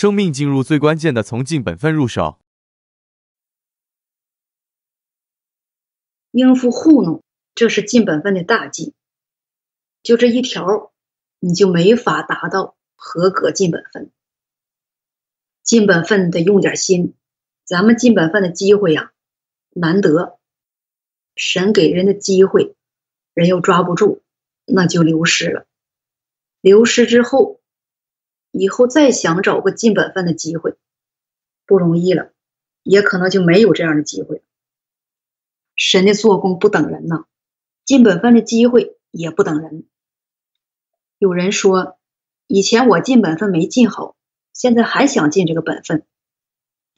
生命进入最关键的从尽本分入手。应付糊弄，这是尽本分的大忌。就这一条，你就没法达到合格尽本分。尽本分得用点心，咱们尽本分的机会呀，难得。神给人的机会，人又抓不住，那就流失了。流失之后，以后再想找个尽本分的机会，不容易了，也可能就没有这样的机会。神的做工不等人呐，尽本分的机会也不等人。有人说，以前我尽本分没尽好，现在还想尽这个本分，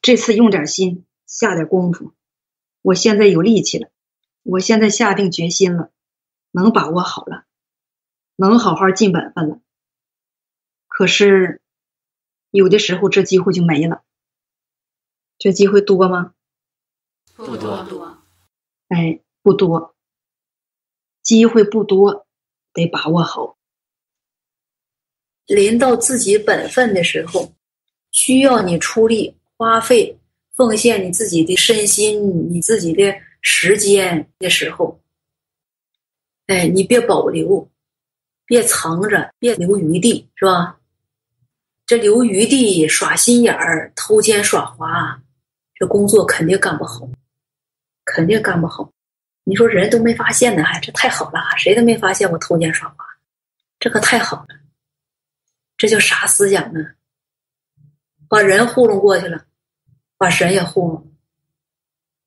这次用点心，下点功夫，我现在有力气了，我现在下定决心了，能把握好了，能好好尽本分了。可是，有的时候这机会就没了。这机会多吗？不多。哎，不多，机会不多，得把握好。临到自己本分的时候，需要你出力、花费、奉献你自己的身心、你自己的时间的时候，哎，你别保留，别藏着，别留余地，是吧？这留余地、耍心眼儿、偷奸耍滑，这工作肯定干不好。肯定干不好，你说人都没发现呢，还这太好了，谁都没发现我偷奸耍滑，这可太好了，这叫啥思想呢？把人糊弄过去了，把神也糊弄，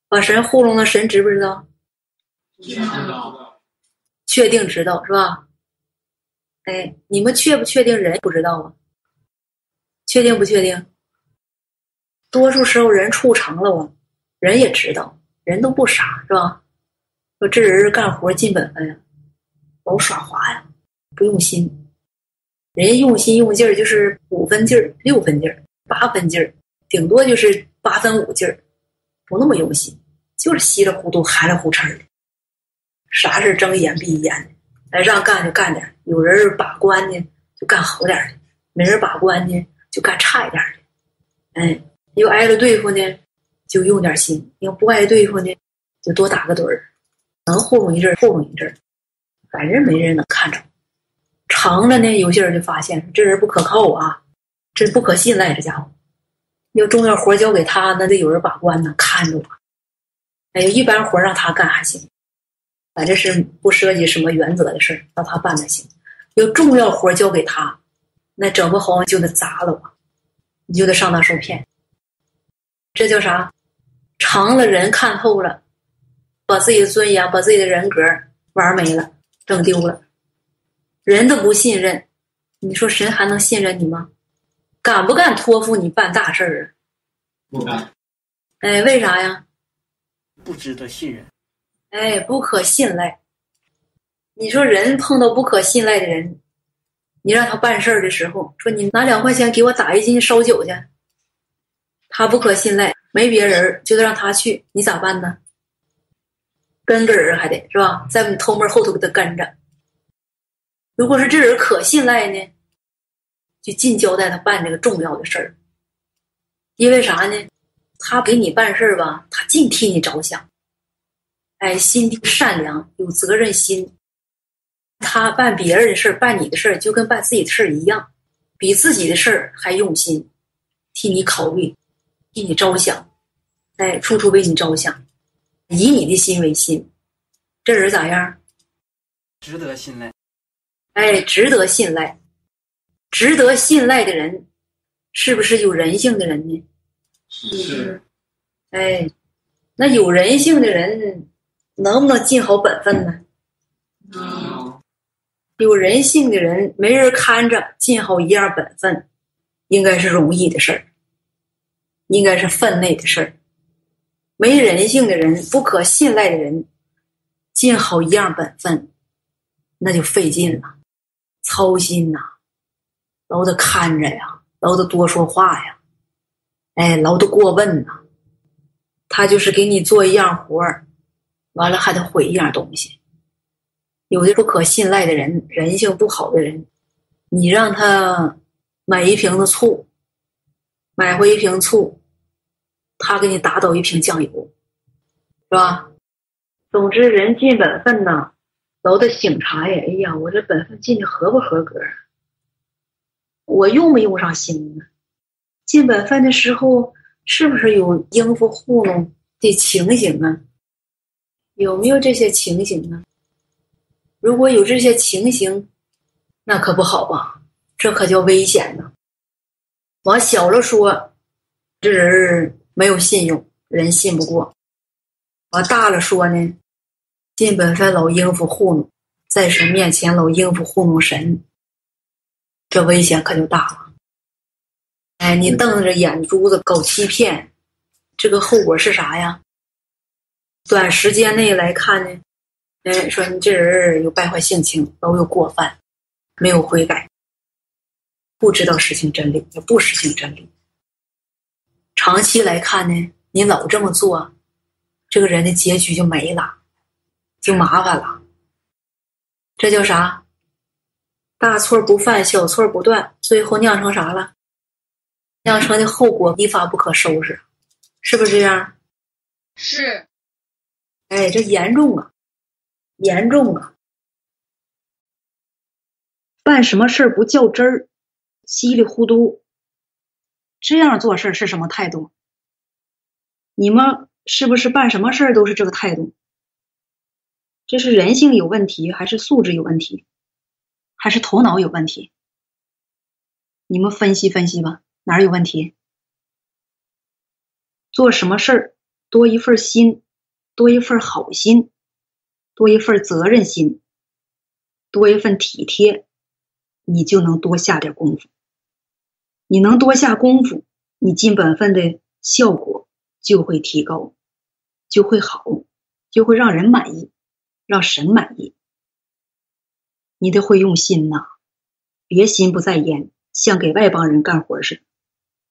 把神糊弄了，神知不知道？知道，确定知道是吧？哎，你们确不确定人不知道啊？确定不确定？多数时候人处成了我，人也知道。人都不傻是吧？说这人干活尽本分呀，老耍滑呀，不用心。人家用心用劲儿就是五分劲儿、六分劲儿、八分劲儿，顶多就是八分五劲儿，不那么用心，就是稀里糊涂、含糊哧的。啥事睁一眼闭一眼的，哎，让干就干点有人把关呢，就干好点的；没人把关呢，就干差一点的。哎，又挨了对付呢。就用点心，要不爱对付呢，就多打个盹儿，能糊弄一阵儿糊弄一阵儿，反正没人能看着。长了呢，有些人就发现这人不可靠啊，这不可信赖，这家伙。要重要活交给他，那得有人把关呢，看着我。哎，一般活让他干还行，反正是不涉及什么原则的事儿，让他办才行。要重要活交给他，那整不好就得砸了我，你就得上当受骗。这叫啥？长了人看透了，把自己的尊严、把自己的人格玩没了，整丢了，人都不信任，你说神还能信任你吗？敢不敢托付你办大事儿啊？不敢。哎，为啥呀？不值得信任。哎，不可信赖。你说人碰到不可信赖的人，你让他办事儿的时候，说你拿两块钱给我打一斤烧酒去，他不可信赖。没别人，就得让他去，你咋办呢？跟个人还得是吧，在你偷摸后头给他跟着。如果是这人可信赖呢，就尽交代他办这个重要的事儿。因为啥呢？他给你办事儿吧，他尽替你着想。哎，心地善良，有责任心。他办别人的事儿，办你的事儿，就跟办自己的事儿一样，比自己的事儿还用心，替你考虑。替你着想，哎，处处为你着想，以你的心为心，这人咋样？值得信赖。哎，值得信赖，值得信赖的人，是不是有人性的人呢？是。哎，那有人性的人，能不能尽好本分呢？能。有人性的人，没人看着，尽好一样本分，应该是容易的事儿。应该是分内的事儿，没人性的人、不可信赖的人，尽好一样本分，那就费劲了，操心呐，老得看着呀，老得多说话呀，哎，老得过问呐。他就是给你做一样活儿，完了还得毁一样东西。有的不可信赖的人，人性不好的人，你让他买一瓶子醋。买回一瓶醋，他给你打倒一瓶酱油，是吧？总之，人尽本分呐，都得醒察呀。哎呀，我这本分尽的合不合格？我用没用上心呢？尽本分的时候，是不是有应付糊弄的情形啊？有没有这些情形呢？如果有这些情形，那可不好吧？这可叫危险呢。往小了说，这人没有信用，人信不过；往大了说呢，尽本分老应付糊弄，在神面前老应付糊弄神，这危险可就大了。哎，你瞪着眼珠子搞欺骗，这个后果是啥呀？短时间内来看呢，哎，说你这人有败坏性情，老有过犯，没有悔改，不知道实行真理，也不实行真理。长期来看呢，你老这么做，这个人的结局就没了，就麻烦了。这叫啥？大错不犯，小错不断，最后酿成啥了？酿成的后果一发不可收拾，是不是这样？是。哎，这严重啊，严重啊！办什么事儿不较真儿，稀里糊涂，这样做事是什么态度？你们是不是办什么事儿都是这个态度？这是人性有问题，还是素质有问题，还是头脑有问题？你们分析分析吧，哪有问题？做什么事儿多一份心。多一份好心，多一份责任心，多一份体贴，你就能多下点功夫。你能多下功夫，你尽本分的效果就会提高，就会好，就会让人满意，让神满意。你得会用心呐，别心不在焉，像给外邦人干活似的。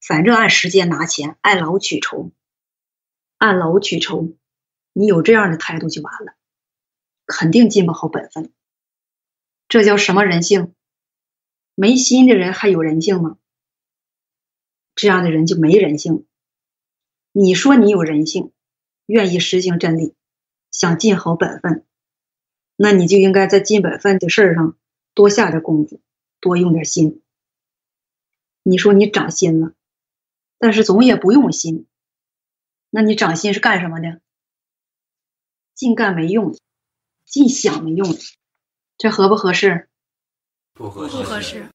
反正按时间拿钱，按劳取酬，按劳取酬。你有这样的态度就完了，肯定尽不好本分。这叫什么人性？没心的人还有人性吗？这样的人就没人性。你说你有人性，愿意实行真理，想尽好本分，那你就应该在尽本分的事儿上多下点功夫，多用点心。你说你长心了，但是总也不用心，那你长心是干什么的？净干没用的，净想没用，这合不合适？不合适。不合适。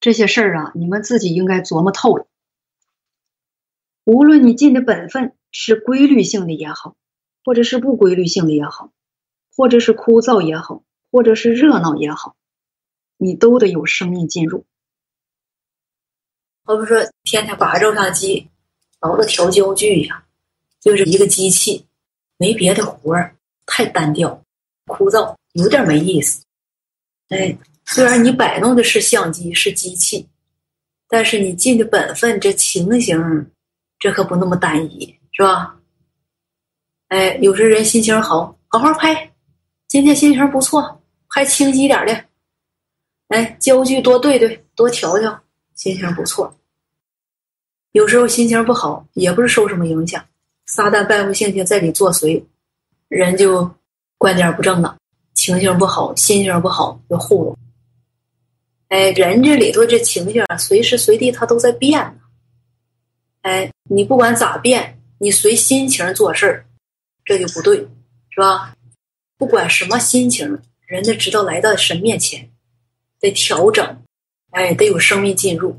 这些事儿啊，你们自己应该琢磨透了。无论你尽的本分是规律性的也好，或者是不规律性的也好，或者是枯燥也好，或者是热闹也好，你都得有生命进入。我不说天天把照相机老是调焦距呀，就是一个机器。没别的活儿，太单调、枯燥，有点没意思。哎，虽然你摆弄的是相机、是机器，但是你尽的本分，这情形，这可不那么单一，是吧？哎，有时人心情好，好好拍，今天心情不错，拍清晰点的。哎，焦距多对对，多调调，心情不错。有时候心情不好，也不是受什么影响。撒旦败坏性情在里作祟，人就观点不正了，情形不好，心情不好就糊弄。哎，人这里头这情绪啊，随时随地他都在变呢。哎，你不管咋变，你随心情做事儿，这就不对，是吧？不管什么心情，人得知道来到神面前，得调整，哎，得有生命进入。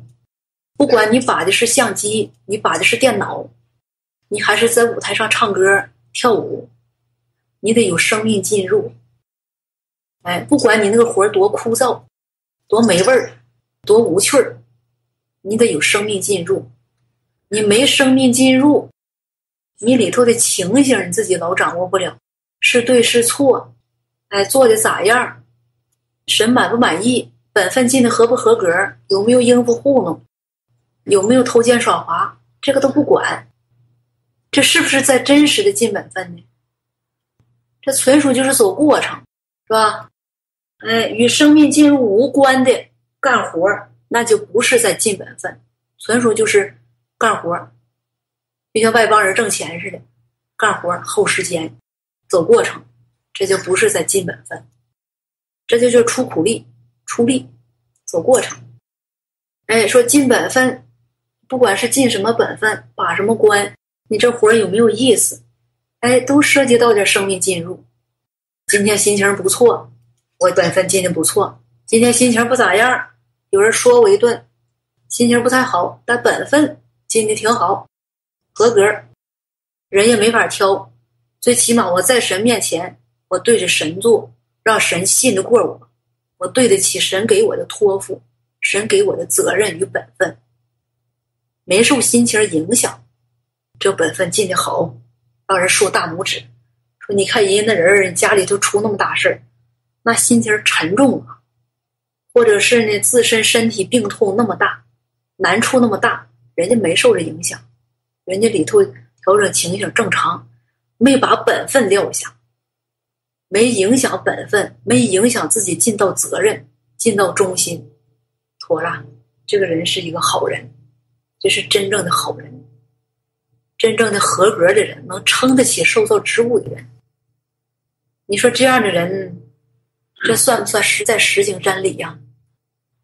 不管你把的是相机，你把的是电脑。你还是在舞台上唱歌跳舞，你得有生命进入。哎，不管你那个活多枯燥、多没味儿、多无趣儿，你得有生命进入。你没生命进入，你里头的情形你自己老掌握不了，是对是错，哎，做的咋样，神满不满意，本分尽的合不合格，有没有应付糊弄，有没有偷奸耍滑，这个都不管。这是不是在真实的尽本分呢？这纯属就是走过程，是吧？哎，与生命进入无关的干活那就不是在尽本分，纯属就是干活，就像外邦人挣钱似的，干活耗时间，走过程，这就不是在尽本分，这就叫出苦力、出力、走过程。哎，说尽本分，不管是尽什么本分，把什么关，你这活有没有意思？哎，都涉及到点生命进入。今天心情不错，我本分进的不错；今天心情不咋样，有人说我一顿，心情不太好，但本分进的挺好，合格。人也没法挑，最起码我在神面前，我对着神做，让神信得过我，我对得起神给我的托付，神给我的责任与本分，没受心情影响，这本分尽的好。让人竖大拇指，说：“你看人家那人，家里头出那么大事儿，那心情沉重啊，或者是呢自身身体病痛那么大，难处那么大，人家没受着影响，人家里头调整情绪正常，没把本分撂下，没影响本分，没影响自己尽到责任，尽到忠心，妥了，这个人是一个好人，这是真正的好人。”真正的合格的人，能撑得起受到职务的人，你说这样的人，这算不算实在实行真理呀？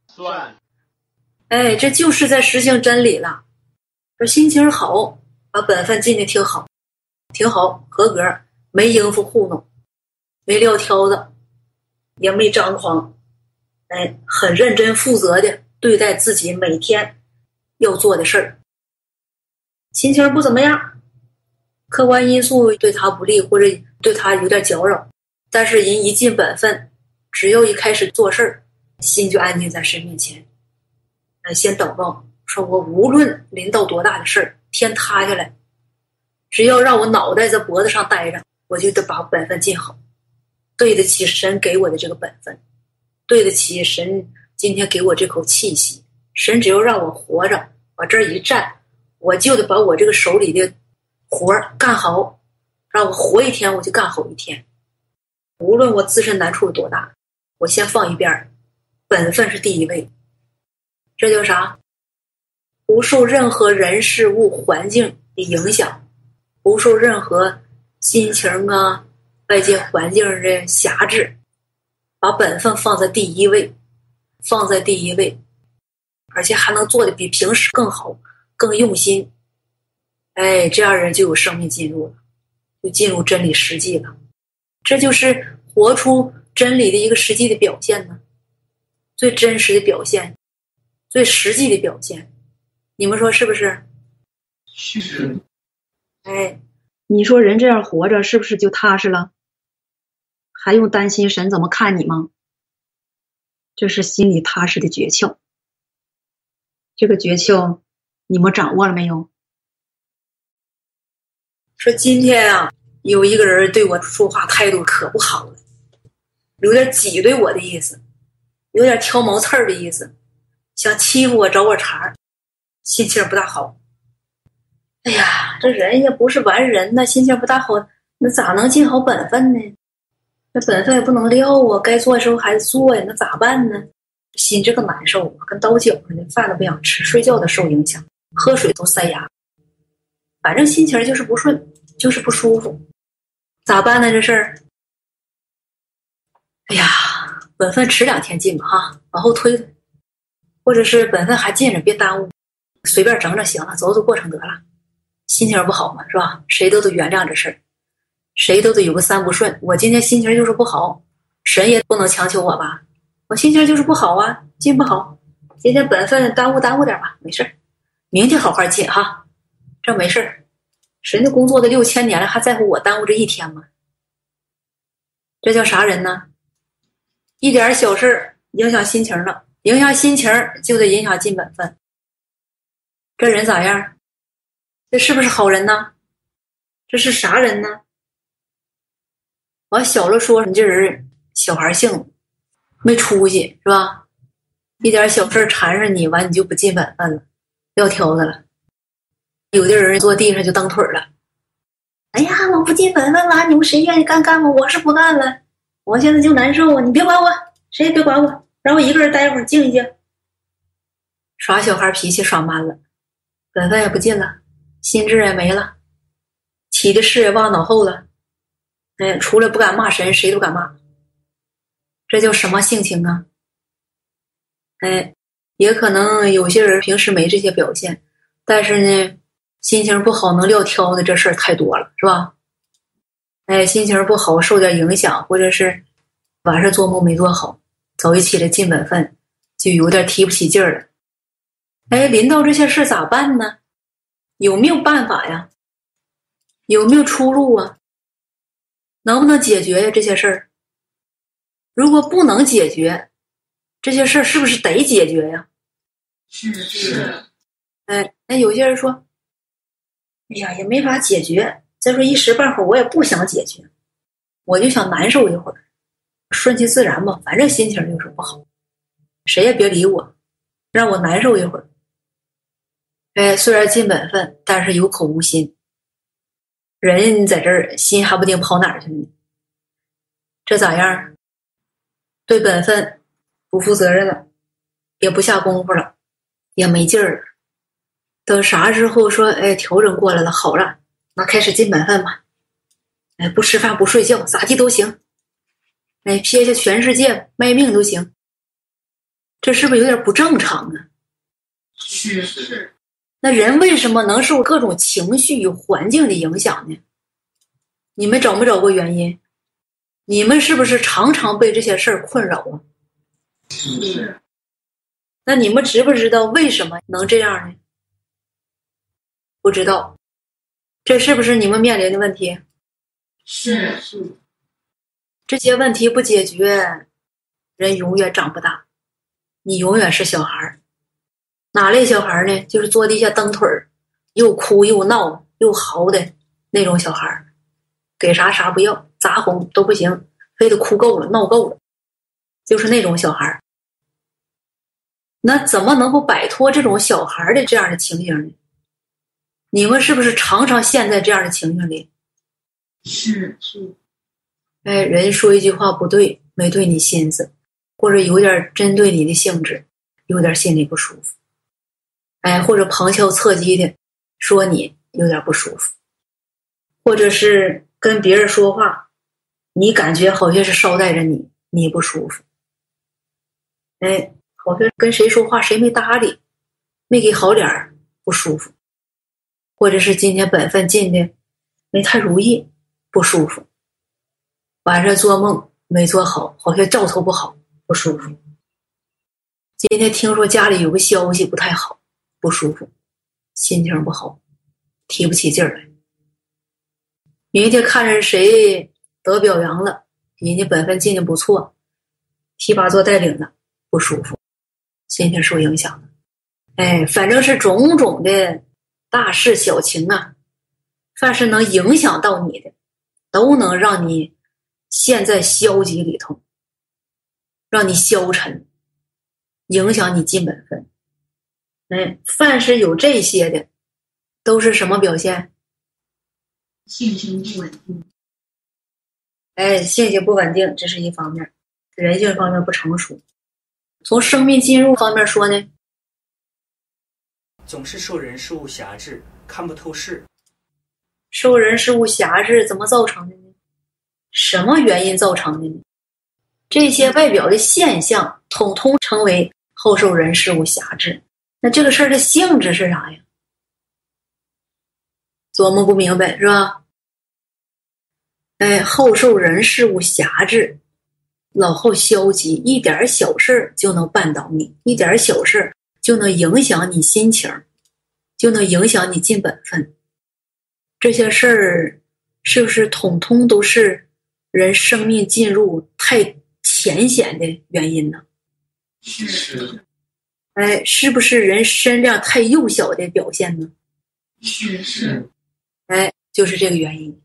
算。哎，这就是在实行真理了。说心情好，把本分尽的挺好，挺好，合格，没应付糊弄，没撂挑子，也没张狂，哎，很认真负责的对待自己每天要做的事儿。心情不怎么样，客观因素对他不利或者对他有点搅扰，但是人一尽本分，只要一开始做事儿，心就安静在神面前。哎，先祷告，说我无论临到多大的事儿，天塌下来，只要让我脑袋在脖子上待着，我就得把本分尽好，对得起神给我的这个本分，对得起神今天给我这口气息。神只要让我活着，往这儿一站。我就得把我这个手里的活儿干好，让我活一天我就干好一天，无论我自身难处有多大，我先放一边儿，本分是第一位。这叫啥？不受任何人事物环境的影响，不受任何心情啊、外界环境的辖制，把本分放在第一位，放在第一位，而且还能做的比平时更好。更用心，哎，这样人就有生命进入了，就进入真理实际了。这就是活出真理的一个实际的表现呢，最真实的表现，最实际的表现。你们说是不是？是。哎，你说人这样活着是不是就踏实了？还用担心神怎么看你吗？这是心里踏实的诀窍。这个诀窍。你们掌握了没有？说今天啊，有一个人对我说话态度可不好了，有点挤兑我的意思，有点挑毛刺儿的意思，想欺负我找我茬儿，心情不大好。哎呀，这人也不是完人呐，心情不大好，那咋能尽好本分呢？那本分也不能撂啊，该做的时候还得做呀，那咋办呢？心这个难受，跟刀绞似的，饭都不想吃，睡觉都受影响。喝水都塞牙，反正心情就是不顺，就是不舒服，咋办呢？这事儿，哎呀，本分迟两天进吧，哈，往后推，或者是本分还进着，别耽误，随便整整行了，走走过程得了。心情不好嘛，是吧？谁都得原谅这事儿，谁都得有个三不顺。我今天心情就是不好，神也不能强求我吧？我心情就是不好啊，进不好，今天本分耽误耽误点吧，没事儿。明天好好进哈，这没事儿。神家工作的六千年了，还在乎我耽误这一天吗？这叫啥人呢？一点小事影响心情了，影响心情就得影响尽本分。这人咋样？这是不是好人呢？这是啥人呢？往小了说，你这人小孩性，没出息是吧？一点小事缠上你，完你就不尽本分了。撂挑子了，有的人坐地上就蹬腿了。哎呀，我不尽本分了，你们谁愿意干干吧，我是不干了。我现在就难受啊！你别管我，谁也别管我，让我一个人待会儿静一静。耍小孩脾气耍慢了，本分也不进了，心智也没了，起的事也忘脑后了。哎，除了不敢骂神，谁都敢骂。这叫什么性情啊？哎，也可能有些人平时没这些表现，但是呢，心情不好能撂挑的这事儿太多了，是吧？哎，心情不好受点影响，或者是晚上做梦没做好，早一起来尽本分，就有点提不起劲儿了。哎，临到这些事咋办呢？有没有办法呀？有没有出路啊？能不能解决呀？这些事儿，如果不能解决，这些事儿是不是得解决呀？是是。哎，那有些人说：“哎呀，也没法解决。再说一时半会儿我也不想解决，我就想难受一会儿，顺其自然吧。反正心情就是不好，谁也别理我，让我难受一会儿。”哎，虽然尽本分，但是有口无心。人在这儿，心还不定跑哪儿去了呢。这咋样？对本分不负责任了，也不下功夫了，也没劲儿了。等啥时候说，哎，调整过来了，好了，那开始进本分吧。哎，不吃饭不睡觉，咋地都行。哎，撇下全世界卖命都行。这是不是有点不正常呢？是是。那人为什么能受各种情绪与环境的影响呢？你们找没找过原因？你们是不是常常被这些事儿困扰啊？是。那你们知不知道为什么能这样呢？不知道。这是不是你们面临的问题？是是。这些问题不解决，人永远长不大，你永远是小孩儿。哪类小孩呢？就是坐地下蹬腿儿，又哭又闹又嚎的那种小孩儿，给啥啥不要，咋哄都不行，非得哭够了、闹够了，就是那种小孩儿。那怎么能够摆脱这种小孩的这样的情形呢？你们是不是常常陷在这样的情形里？是是。哎，人说一句话不对，没对你心思，或者有点针对你的性质，有点心里不舒服。哎，或者旁敲侧击的说你有点不舒服，或者是跟别人说话，你感觉好像是捎带着你，你不舒服。哎，好像跟谁说话谁没搭理，没给好脸儿，不舒服。或者是今天本分尽的没太如意，不舒服。晚上做梦没做好，好像兆头不好，不舒服。今天听说家里有个消息不太好。不舒服，心情不好，提不起劲儿来。明天看着谁得表扬了，人家本分尽的不错，提拔做带领的，不舒服，心情受影响了。哎，反正是种种的大事小情啊，凡是能影响到你的，都能让你陷在消极里头，让你消沉，影响你尽本分。哎，凡是有这些的，都是什么表现？性情不稳定。哎，性情不稳定，这是一方面；人性方面不成熟。从生命进入方面说呢，总是受人事物辖制，看不透事。受人事物辖制怎么造成的呢？什么原因造成的呢？这些外表的现象，统统称为后受人事物辖制。那这个事儿的性质是啥呀？琢磨不明白是吧？哎，后受人事物辖制，老好消极，一点小事儿就能绊倒你，一点小事儿就能影响你心情，就能影响你尽本分。这些事儿是不是统统都是人生命进入太浅显的原因呢？是。哎，是不是人身量太幼小的表现呢？是是，哎，就是这个原因。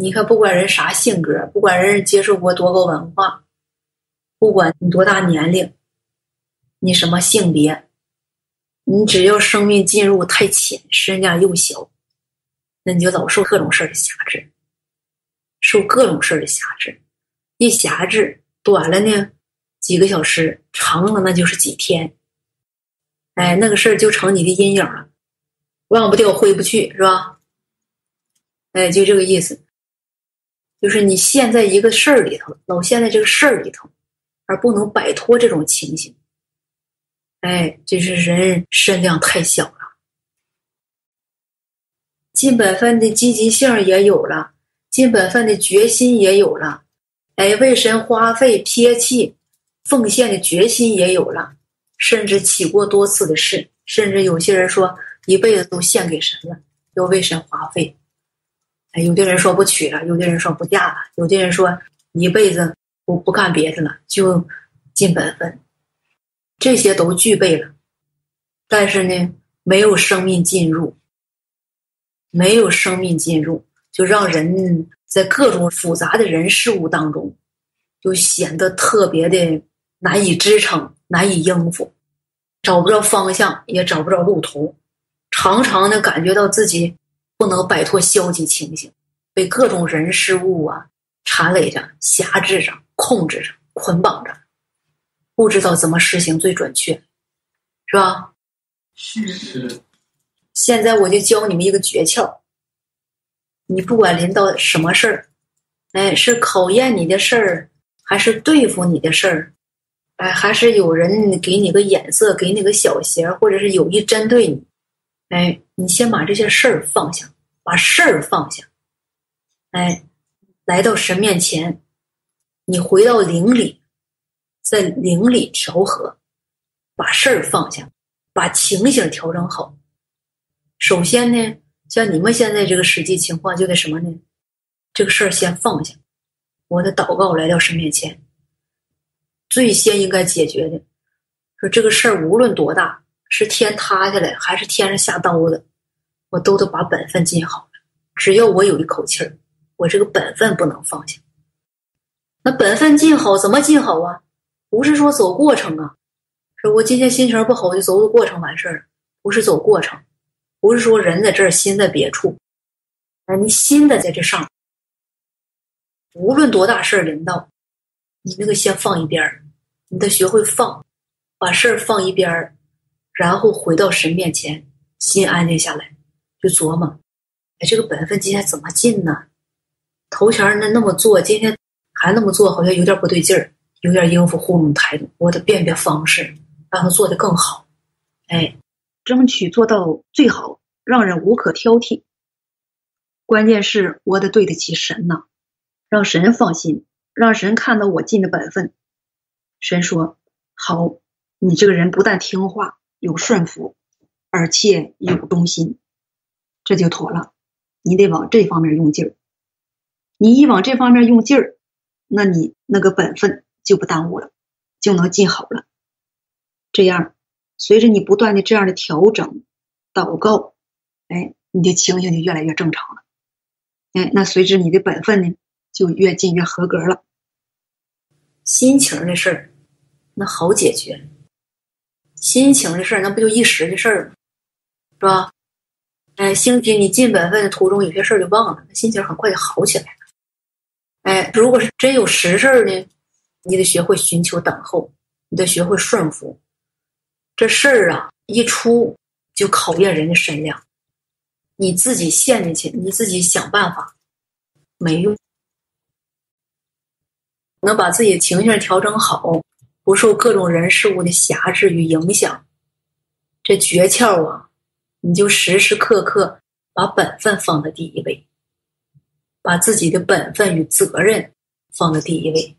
你看，不管人啥性格，不管人接受过多高文化，不管你多大年龄，你什么性别，你只要生命进入太浅，身量又小，那你就老受各种事儿的辖制，受各种事儿的辖制。一辖制短了呢？几个小时，长了那就是几天。哎，那个事儿就成你的阴影了，忘不掉，挥不去，是吧？哎，就这个意思，就是你陷在一个事儿里头，老陷在这个事儿里头，而不能摆脱这种情形。哎，就是人身量太小了，尽本分的积极性也有了，尽本分的决心也有了，哎，为神花费撇弃奉献的决心也有了，甚至起过多次的誓，甚至有些人说一辈子都献给神了，要为神花费。哎，有的人说不娶了，有的人说不嫁了，有的人说一辈子不不干别的了，就尽本分。这些都具备了，但是呢，没有生命进入，没有生命进入，就让人在各种复杂的人事物当中，就显得特别的难以支撑、难以应付，找不着方向，也找不着路途，常常的感觉到自己不能摆脱消极情形，被各种人事物啊缠累着、辖制着、控制着、捆绑着。不知道怎么实行最准确，是吧？是是现在我就教你们一个诀窍。你不管临到什么事儿，哎，是考验你的事儿，还是对付你的事儿，哎，还是有人给你个眼色，给你个小鞋，或者是有意针对你，哎，你先把这些事儿放下，把事儿放下，哎，来到神面前，你回到灵里。在灵里调和，把事儿放下，把情形调整好。首先呢，像你们现在这个实际情况，就得什么呢？这个事儿先放下，我的祷告来到神面前。最先应该解决的，说这个事儿无论多大，是天塌下来还是天上下刀子，我都得把本分尽好了。只要我有一口气儿，我这个本分不能放下。那本分尽好，怎么尽好啊？不是说走过程啊，说我今天心情不好就走走过程完事儿，不是走过程，不是说人在这儿心在别处，哎，你心的在这上，无论多大事儿临到，你那个先放一边儿，你得学会放，把事儿放一边儿，然后回到神面前，心安静下来，就琢磨，哎，这个本分今天怎么进呢？头前那那么做，今天还那么做，好像有点不对劲儿。有点应付糊弄态度，我得变变方式，让他做的更好。哎，争取做到最好，让人无可挑剔。关键是我得对得起神呐，让神放心，让神看到我尽的本分。神说：“好，你这个人不但听话，有顺服，而且有忠心，这就妥了。你得往这方面用劲儿。你一往这方面用劲儿，那你那个本分。”就不耽误了，就能尽好了。这样，随着你不断的这样的调整、祷告，哎，你的情形就越来越正常了。哎，那随着你的本分呢，就越尽越合格了。心情的事儿，那好解决。心情的事儿，那不就一时的事儿吗？是吧？哎，兴许你尽本分的途中，有些事儿就忘了，心情很快就好起来了。哎，如果是真有实事儿呢？你得学会寻求等候，你得学会顺服。这事儿啊，一出就考验人的身量。你自己陷进去，你自己想办法，没用。能把自己情绪调整好，不受各种人事物的辖制与影响。这诀窍啊，你就时时刻刻把本分放在第一位，把自己的本分与责任放在第一位。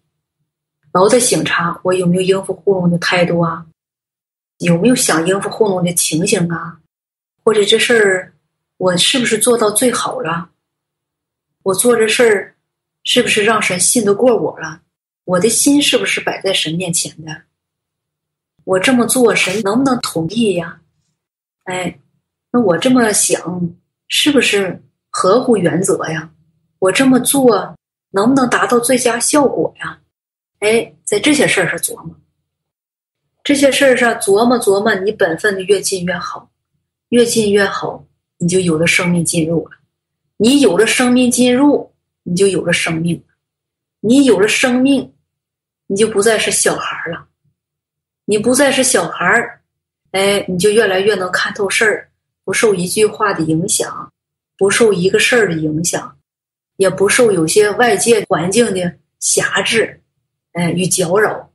老得醒察我有没有应付糊弄的态度啊？有没有想应付糊弄的情形啊？或者这事儿我是不是做到最好了？我做这事儿是不是让神信得过我了？我的心是不是摆在神面前的？我这么做，神能不能同意呀？哎，那我这么想是不是合乎原则呀？我这么做能不能达到最佳效果呀？哎，在这些事儿上琢磨，这些事儿上琢磨琢磨，你本分的越近越好，越近越好，你就有了生命进入了。你有了生命进入，你就有了生命。你有了生命，你就不再是小孩了。你不再是小孩儿，哎，你就越来越能看透事儿，不受一句话的影响，不受一个事儿的影响，也不受有些外界环境的辖制，哎与搅扰。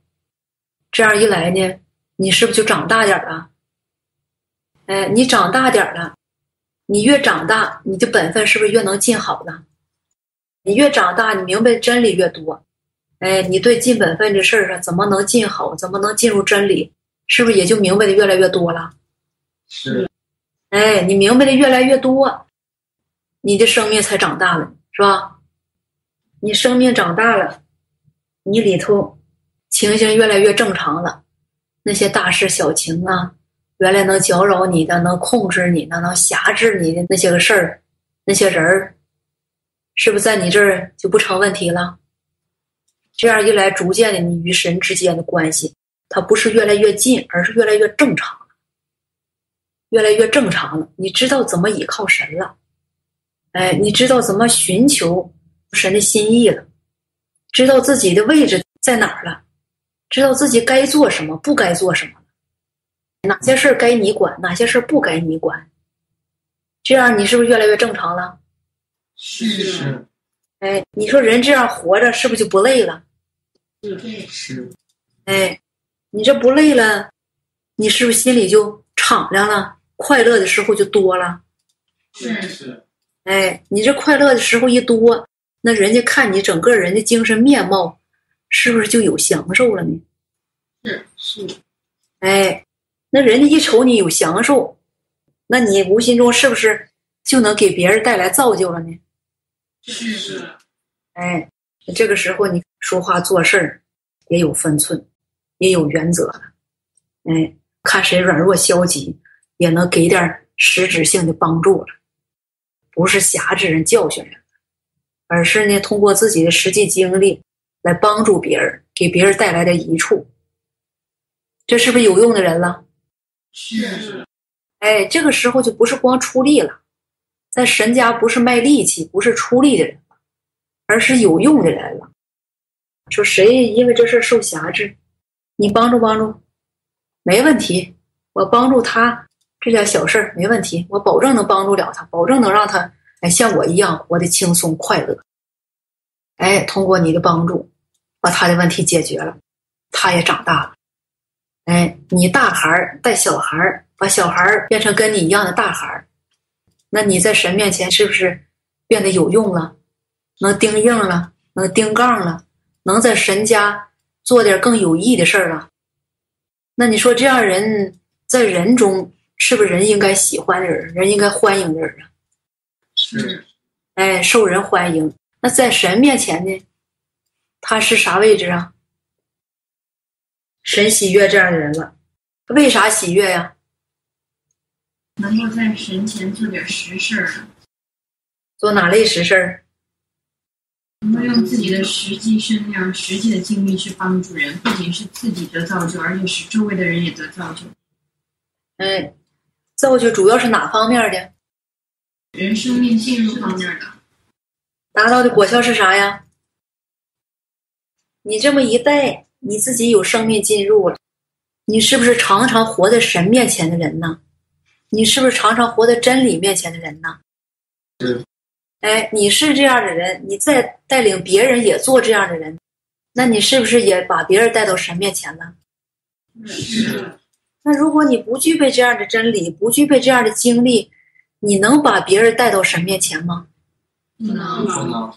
这样一来呢，你是不是就长大点了？哎，你长大点了，你越长大，你的本分是不是越能尽好了？你越长大，你明白真理越多，哎，你对尽本分这事儿上怎么能尽好，怎么能进入真理，是不是也就明白的越来越多了？是哎，你明白的越来越多，你的生命才长大了，是吧？你生命长大了，你里头情形越来越正常了，那些大事小情啊，原来能搅扰你的、能控制你的、能辖制你的那些个事儿，那些人儿，是不是在你这儿就不成问题了？这样一来，逐渐的，你与神之间的关系，它不是越来越近，而是越来越正常了，越来越正常了。你知道怎么倚靠神了，哎，你知道怎么寻求神的心意了，知道自己的位置在哪儿了，知道自己该做什么，不该做什么了，哪些事儿该你管，哪些事儿不该你管。这样，你是不是越来越正常了？是哎，你说人这样活着，是不是就不累了？对是哎，你这不累了，你是不是心里就敞亮了？快乐的时候就多了。是是哎，你这快乐的时候一多，那人家看你整个人的精神面貌，是不是就有享受了呢？是是哎，那人家一瞅你有享受，那你无形中是不是就能给别人带来造就了呢？是是哎，这个时候你说话做事儿也有分寸，也有原则了。哎，看谁软弱消极，也能给点儿实质性的帮助了，不是辖制人、教训人，而是呢通过自己的实际经历来帮助别人，给别人带来的益处。这是不是有用的人了？是哎，这个时候就不是光出力了，在神家不是卖力气，不是出力的人了，而是有用的人了。说谁因为这事受辖制，你帮助帮助，没问题，我帮助他这点小事儿没问题，我保证能帮助了他，保证能让他哎像我一样活得轻松快乐。哎，通过你的帮助，把他的问题解决了，他也长大了。哎，你大孩儿带小孩儿，把小孩儿变成跟你一样的大孩儿，那你在神面前是不是变得有用了？能钉硬了，能钉杠了，能在神家做点更有益的事儿了？那你说这样人在人中是不是人应该喜欢的人，人应该欢迎的人啊？是哎，受人欢迎。那在神面前呢，他是啥位置啊？神喜悦这样的人了，为啥喜悦呀？能够在神前做点实事儿，做哪类实事儿？能够用自己的实际身量、实际的经历去帮助人，不仅是自己得造就，而且使周围的人也得造就。哎，造就主要是哪方面的？人生命进入方面的，达到的果效是啥呀？你这么一带，你自己有生命进入了，你是不是常常活在神面前的人呢？你是不是常常活在真理面前的人呢？是。哎，你是这样的人，你再带领别人也做这样的人，那你是不是也把别人带到神面前了？是那如果你不具备这样的真理，不具备这样的经历，你能把别人带到神面前吗？不能不能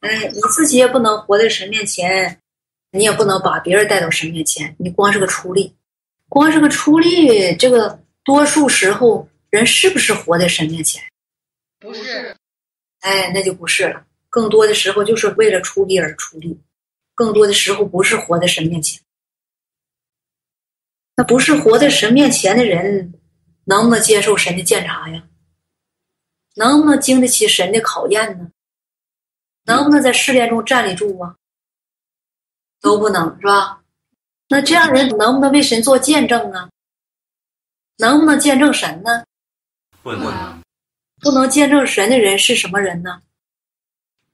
哎，你自己也不能活在神面前，你也不能把别人带到神面前，你光是个出力，光是个出力，这个多数时候人是不是活在神面前？不是哎，那就不是了，更多的时候就是为了出力而出力，更多的时候不是活在神面前。那不是活在神面前的人，能不能接受神的鉴察呀？能不能经得起神的考验呢？能不能在试炼中站立住啊？都不能是吧？那这样人能不能为神做见证啊？能不能见证神呢？不能不能见证神的人是什么人呢？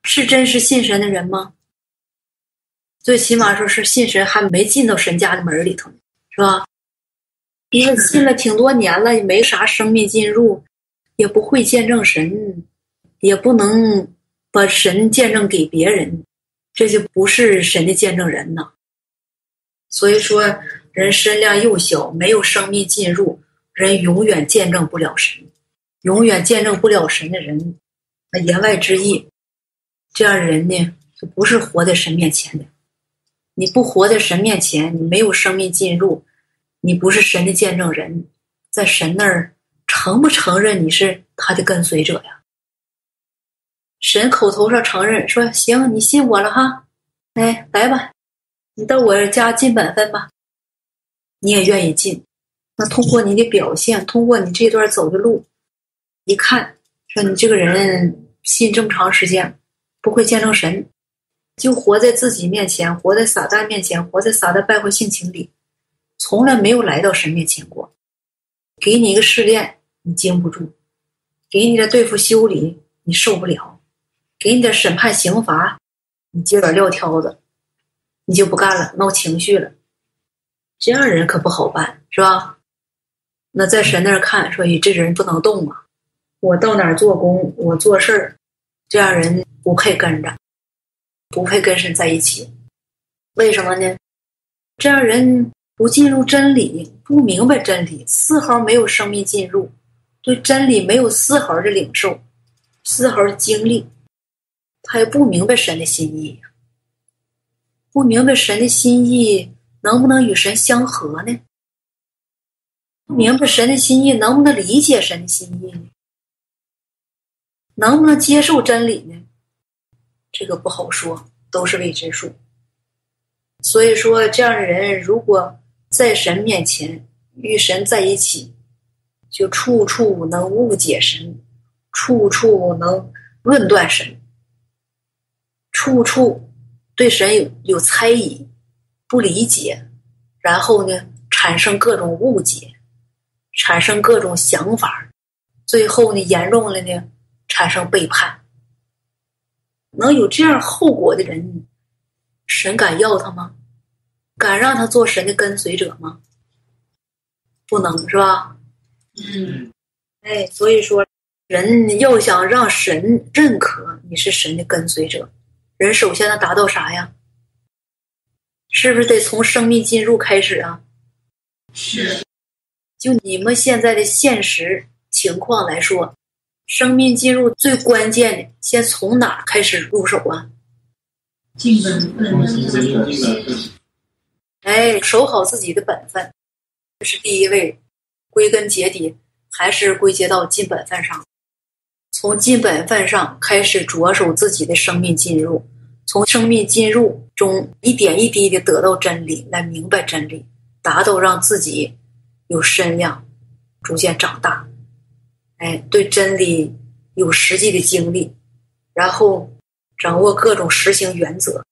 是真实信神的人吗？最起码说是信神还没进到神家的门里头，是吧？因为信了挺多年了，也没啥生命进入，也不会见证神，也不能把神见证给别人，这就不是神的见证人呐。所以说，人身量又小，没有生命进入，人永远见证不了神，永远见证不了神的人。那言外之意，这样人呢，就不是活在神面前的。你不活在神面前，你没有生命进入。你不是神的见证人，在神那儿承不承认你是他的跟随者呀？神口头上承认说行，你信我了哈，哎，来吧，你到我家尽本分吧。你也愿意尽，那通过你的表现，通过你这段走的路，一看说你这个人信这么长时间，不会见证神，就活在自己面前，活在撒旦面前，活在撒旦败坏性情里。从来没有来到神面前过，给你一个试炼，你经不住；给你的对付修理，你受不了；给你的审判刑罚，你接点撂挑子，你就不干了，闹情绪了。这样人可不好办，是吧？那在神那儿看，说：“咦，这人不能动啊！我到哪儿做工，我做事儿，这样人不配跟着，不配跟神在一起。为什么呢？这样人。”不进入真理，不明白真理，丝毫没有生命进入，对真理没有丝毫的领受，丝毫的经历，他也不明白神的心意。不明白神的心意，能不能与神相合呢？不明白神的心意，能不能理解神的心意呢？能不能接受真理呢？这个不好说，都是未知数。所以说，这样的人如果。在神面前与神在一起，就处处能误解神，处处能论断神，处处对神有有猜疑、不理解，然后呢产生各种误解，产生各种想法，最后呢严重了呢产生背叛。能有这样后果的人，神敢要他吗？敢让他做神的跟随者吗？不能是吧？嗯，哎，所以说，人要想让神认可你是神的跟随者，人首先要达到啥呀？是不是得从生命进入开始啊？是。就你们现在的现实情况来说，生命进入最关键的，先从哪开始入手啊？尽本分。哎，守好自己的本分，这是第一位。归根结底，还是归结到尽本分上。从尽本分上开始着手自己的生命进入，从生命进入中一点一滴的得到真理，来明白真理，达到让自己有身量，逐渐长大。哎，对真理有实际的经历，然后掌握各种实行原则，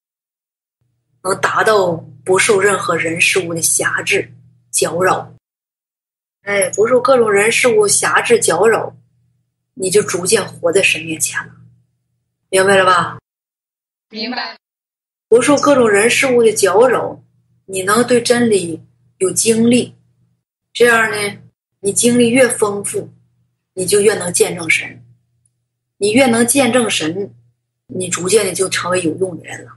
能达到。不受任何人事物的辖制搅扰，哎，不受各种人事物辖制搅扰，你就逐渐活在神面前了，明白了吧？明白。不受各种人事物的搅扰，你能对真理有经历，这样呢，你经历越丰富，你就越能见证神，你越能见证神，你逐渐的就成为有用的人了。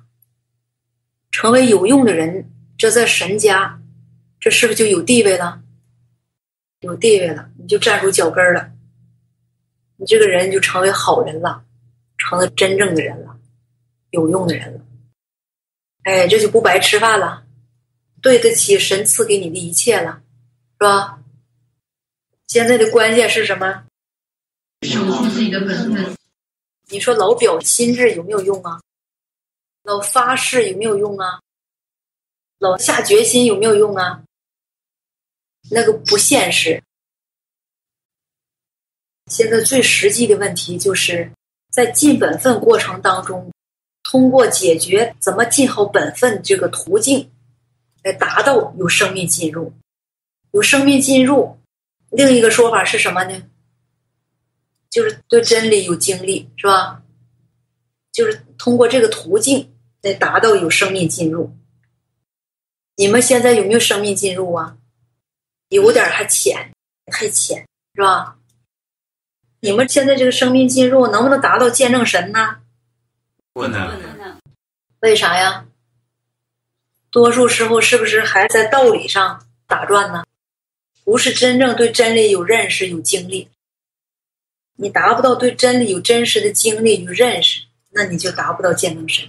成为有用的人，这在神家，这是不是就有地位了？有地位了，你就站住脚跟了，你这个人就成为好人了，成了真正的人了，有用的人了。哎，这就不白吃饭了，对得起神赐给你的一切了，是吧？现在的关键是什么？守住自己的本分。你说老表心智有没有用啊？老发誓有没有用啊？老下决心有没有用啊？那个不现实。现在最实际的问题就是在尽本分过程当中，通过解决怎么尽好本分这个途径，来达到有生命进入。有生命进入，另一个说法是什么呢？就是对真理有经历，是吧？就是通过这个途径。来达到有生命进入，你们现在有没有生命进入啊？有点还浅，太浅，是吧？你们现在这个生命进入能不能达到见证神呢？不能。为啥呀？多数时候是不是还在道理上打转呢？不是真正对真理有认识、有经历。你达不到对真理有真实的经历与认识，那你就达不到见证神。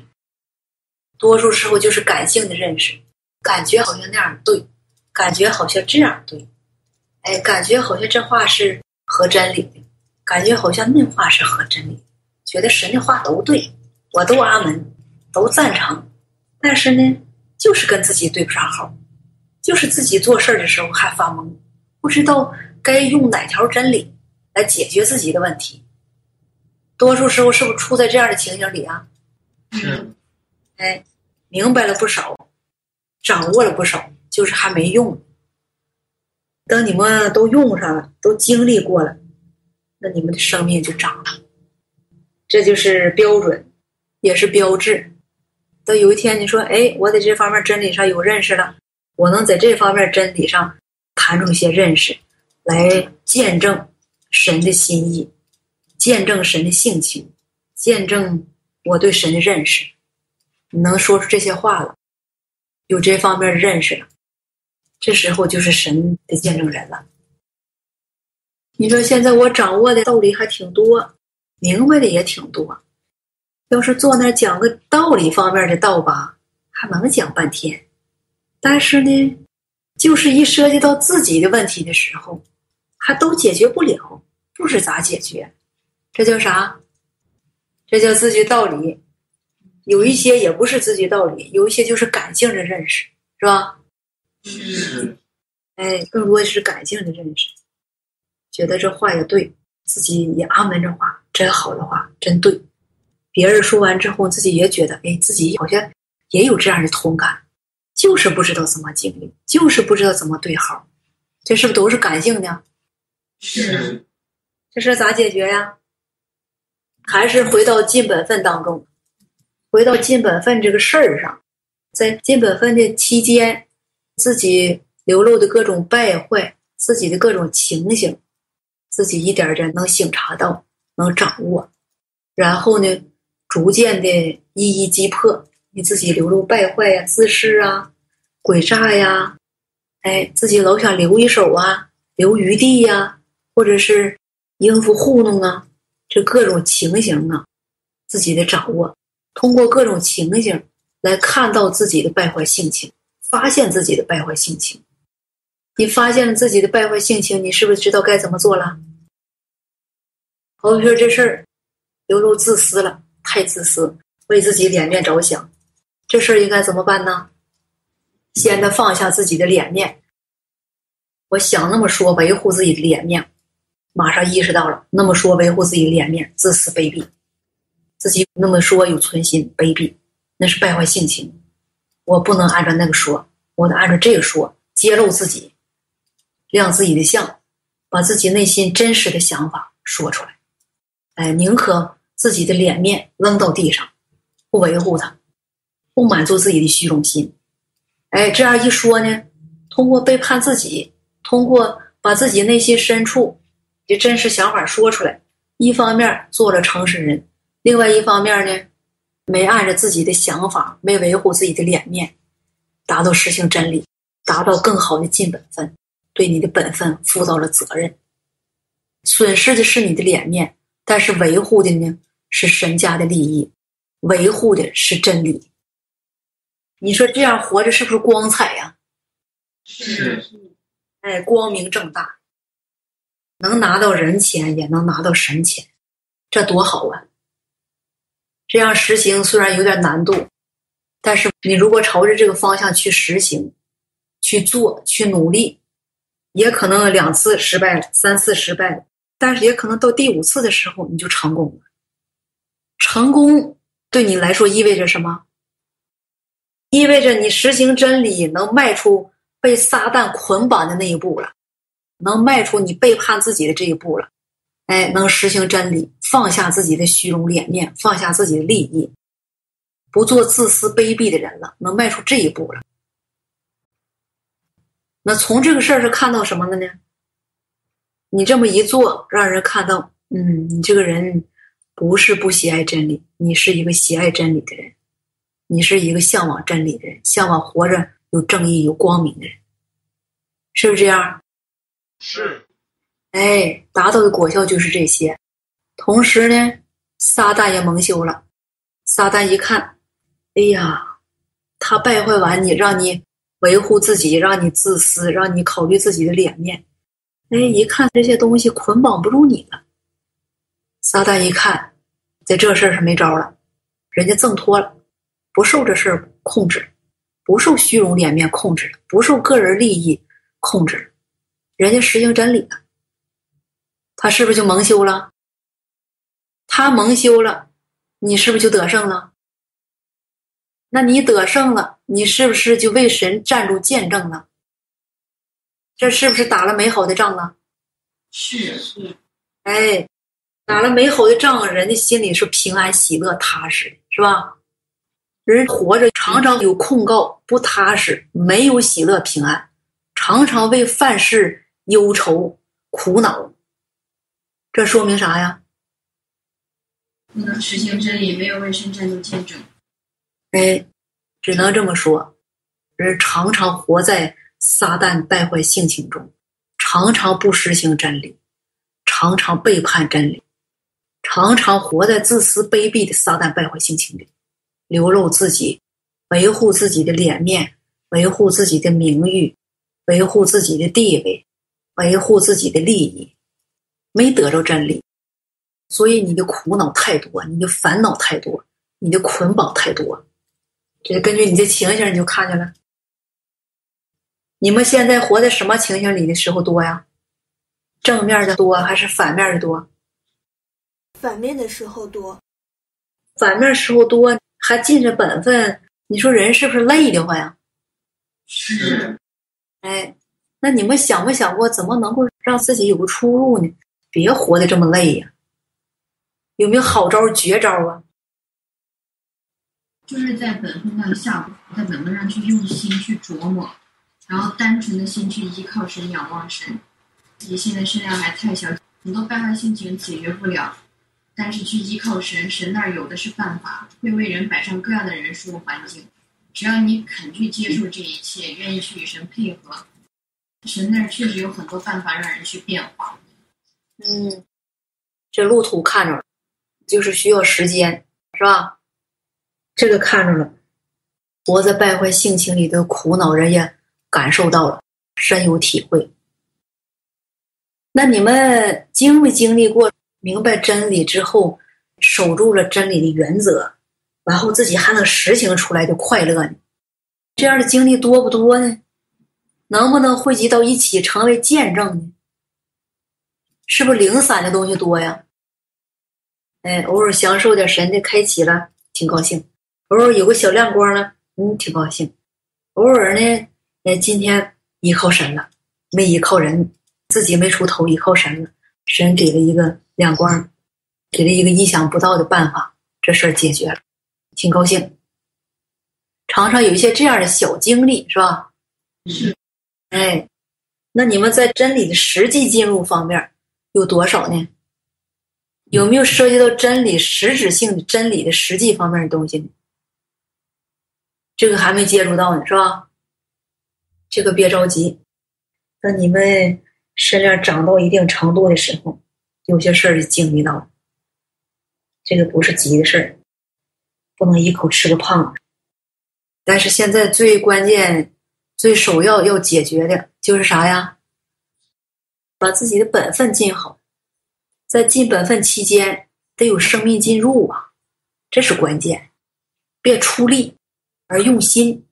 多数时候就是感性的认识，感觉好像那样对，感觉好像这样对，哎，感觉好像这话是合真理的，感觉好像那话是合真理，觉得神的话都对，我都阿门，都赞成，但是呢，就是跟自己对不上号，就是自己做事的时候还发懵，不知道该用哪条真理来解决自己的问题。多数时候是不是处在这样的情景里啊？嗯。哎，明白了不少，掌握了不少，就是还没用。等你们都用上了，都经历过了，那你们的生命就长了。这就是标准，也是标志。等有一天你说：“哎，我在这方面真理上有认识了，我能在这方面真理上谈出一些认识，来见证神的心意，见证神的性情，见证我对神的认识。”你能说出这些话了，有这方面认识了，这时候就是神的见证人了。你说现在我掌握的道理还挺多，明白的也挺多，要是坐那讲个道理方面的道吧，还能讲半天。但是呢，就是一涉及到自己的问题的时候，还都解决不了，不知咋解决。这叫啥？这叫自己道理。有一些也不是自己道理，有一些就是感性的认识，是吧？是。哎，更多的是感性的认识，觉得这话也对，自己也阿门，这话真好的话，真对。别人说完之后，自己也觉得，哎，自己好像也有这样的同感，就是不知道怎么经历，就是不知道怎么对号，这是不是都是感性的？是。这事咋解决呀？还是回到尽本分当中。回到尽本分这个事儿上，在尽本分的期间，自己流露的各种败坏，自己的各种情形，自己一点点能醒察到，能掌握，然后呢，逐渐的一一击破你自己流露败坏呀、自私啊、诡诈呀，哎，自己老想留一手啊、留余地呀，或者是应付糊弄啊，这各种情形啊，自己的掌握。通过各种情形来看到自己的败坏性情，发现自己的败坏性情。你发现了自己的败坏性情，你是不是知道该怎么做了？好比说这事儿流露自私了，太自私，为自己脸面着想，这事儿应该怎么办呢？先得放下自己的脸面。我想那么说，维护自己的脸面，马上意识到了，那么说维护自己的脸面，自私卑鄙。自己那么说有存心卑鄙，那是败坏性情。我不能按照那个说，我得按照这个说，揭露自己，亮自己的相，把自己内心真实的想法说出来。哎，宁可自己的脸面扔到地上，不维护他，不满足自己的虚荣心。哎，这样一说呢，通过背叛自己，通过把自己内心深处的真实想法说出来，一方面做了诚实人。另外一方面呢，没按着自己的想法，没维护自己的脸面，达到实行真理，达到更好的尽本分，对你的本分负到了责任。损失的是你的脸面，但是维护的呢是神家的利益，维护的是真理。你说这样活着是不是光彩呀？是。哎，光明正大，能拿到人钱，也能拿到神钱，这多好啊！这样实行虽然有点难度，但是你如果朝着这个方向去实行、去做、去努力，也可能两次失败了，三次失败了，但是也可能到第五次的时候你就成功了。成功对你来说意味着什么？意味着你实行真理能迈出被撒旦捆绑的那一步了，能迈出你背叛自己的这一步了。哎，能实行真理，放下自己的虚荣脸面，放下自己的利益，不做自私卑鄙的人了，能迈出这一步了。那从这个事儿是看到什么了呢？你这么一做，让人看到，嗯，你这个人不是不喜爱真理，你是一个喜爱真理的人，你是一个向往真理的人，向往活着有正义、有光明的人，是不是这样？是哎，达到的果效就是这些。同时呢，撒旦也蒙羞了。撒旦一看，哎呀，他败坏完你，让你维护自己，让你自私，让你考虑自己的脸面。哎，一看这些东西捆绑不住你了。撒旦一看，在这事儿上没招了，人家挣脱了，不受这事儿控制，不受虚荣脸面控制，不受个人利益控制，人家实行真理了。他是不是就蒙羞了？他蒙羞了，你是不是就得胜了？那你得胜了，你是不是就为神站住见证了？这是不是打了美好的仗了？是是哎，打了美好的仗，人家心里是平安、喜乐、踏实，是吧？人活着常常有控告，不踏实，没有喜乐、平安，常常为犯事忧愁、苦恼。这说明啥呀？不能实行真理，没有为神站住见证。哎，只能这么说，人常常活在撒旦败坏性情中，常常不实行真理，常常背叛真理，常常活在自私卑鄙的撒旦败坏性情里，流露自己，维护自己的脸面，维护自己的名誉，维护自己的地位，维护自己的利益，没得着真理，所以你的苦恼太多，你的烦恼太多，你的捆绑太多。这根据你的情形，你就看见了。你们现在活在什么情形里的时候多呀？正面的多还是反面的多？反面的时候多，反面时候多，还尽着本分，你说人是不是累得慌呀？是哎，那你们想没想过，怎么能够让自己有个出路呢？别活得这么累呀！有没有好招绝招啊？就是在本分上下，在本分上去用心去琢磨，然后单纯的心去依靠神、仰望神。自己现在身量还太小，很多败坏心情解决不了，但是去依靠神，神那儿有的是办法，会为人摆上各样的人数环境。只要你肯去接受这一切，愿意去与神配合，神那确实有很多办法让人去变化。嗯，这路途看着了，就是需要时间，是吧？这个看着了，活在败坏性情里的苦恼，人也感受到了，深有体会。那你们经没经历过明白真理之后，守住了真理的原则，然后自己还能实行出来的快乐呢？这样的经历多不多呢？能不能汇集到一起成为见证呢？是不是零散的东西多呀？哎，偶尔享受点神的开启了，挺高兴；偶尔有个小亮光了，嗯，挺高兴；偶尔呢，哎，今天依靠神了，没依靠人，自己没出头，依靠神了，神给了一个亮光，给了一个意想不到的办法，这事儿解决了，挺高兴。常常有一些这样的小经历，是吧？是。哎，那你们在真理的实际进入方面有多少呢？有没有涉及到真理实质性的真理的实际方面的东西呢？这个还没接触到呢，是吧？这个别着急，等你们身量长到一定程度的时候，有些事儿就经历到了。这个不是急的事儿，不能一口吃个胖子。但是现在最关键、最首要要解决的就是啥呀？把自己的本分尽好，在尽本分期间得有生命进入啊，这是关键。别出力而用心。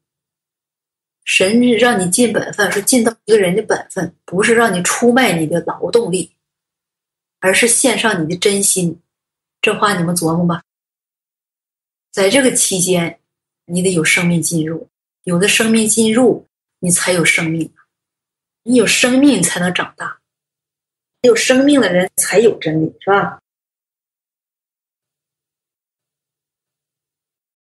神让你尽本分，是尽到一个人的本分，不是让你出卖你的劳动力，而是献上你的真心。这话你们琢磨吧。在这个期间。你得有生命进入，有的生命进入，你才有生命。你有生命才能长大，有生命的人才有真理，是吧？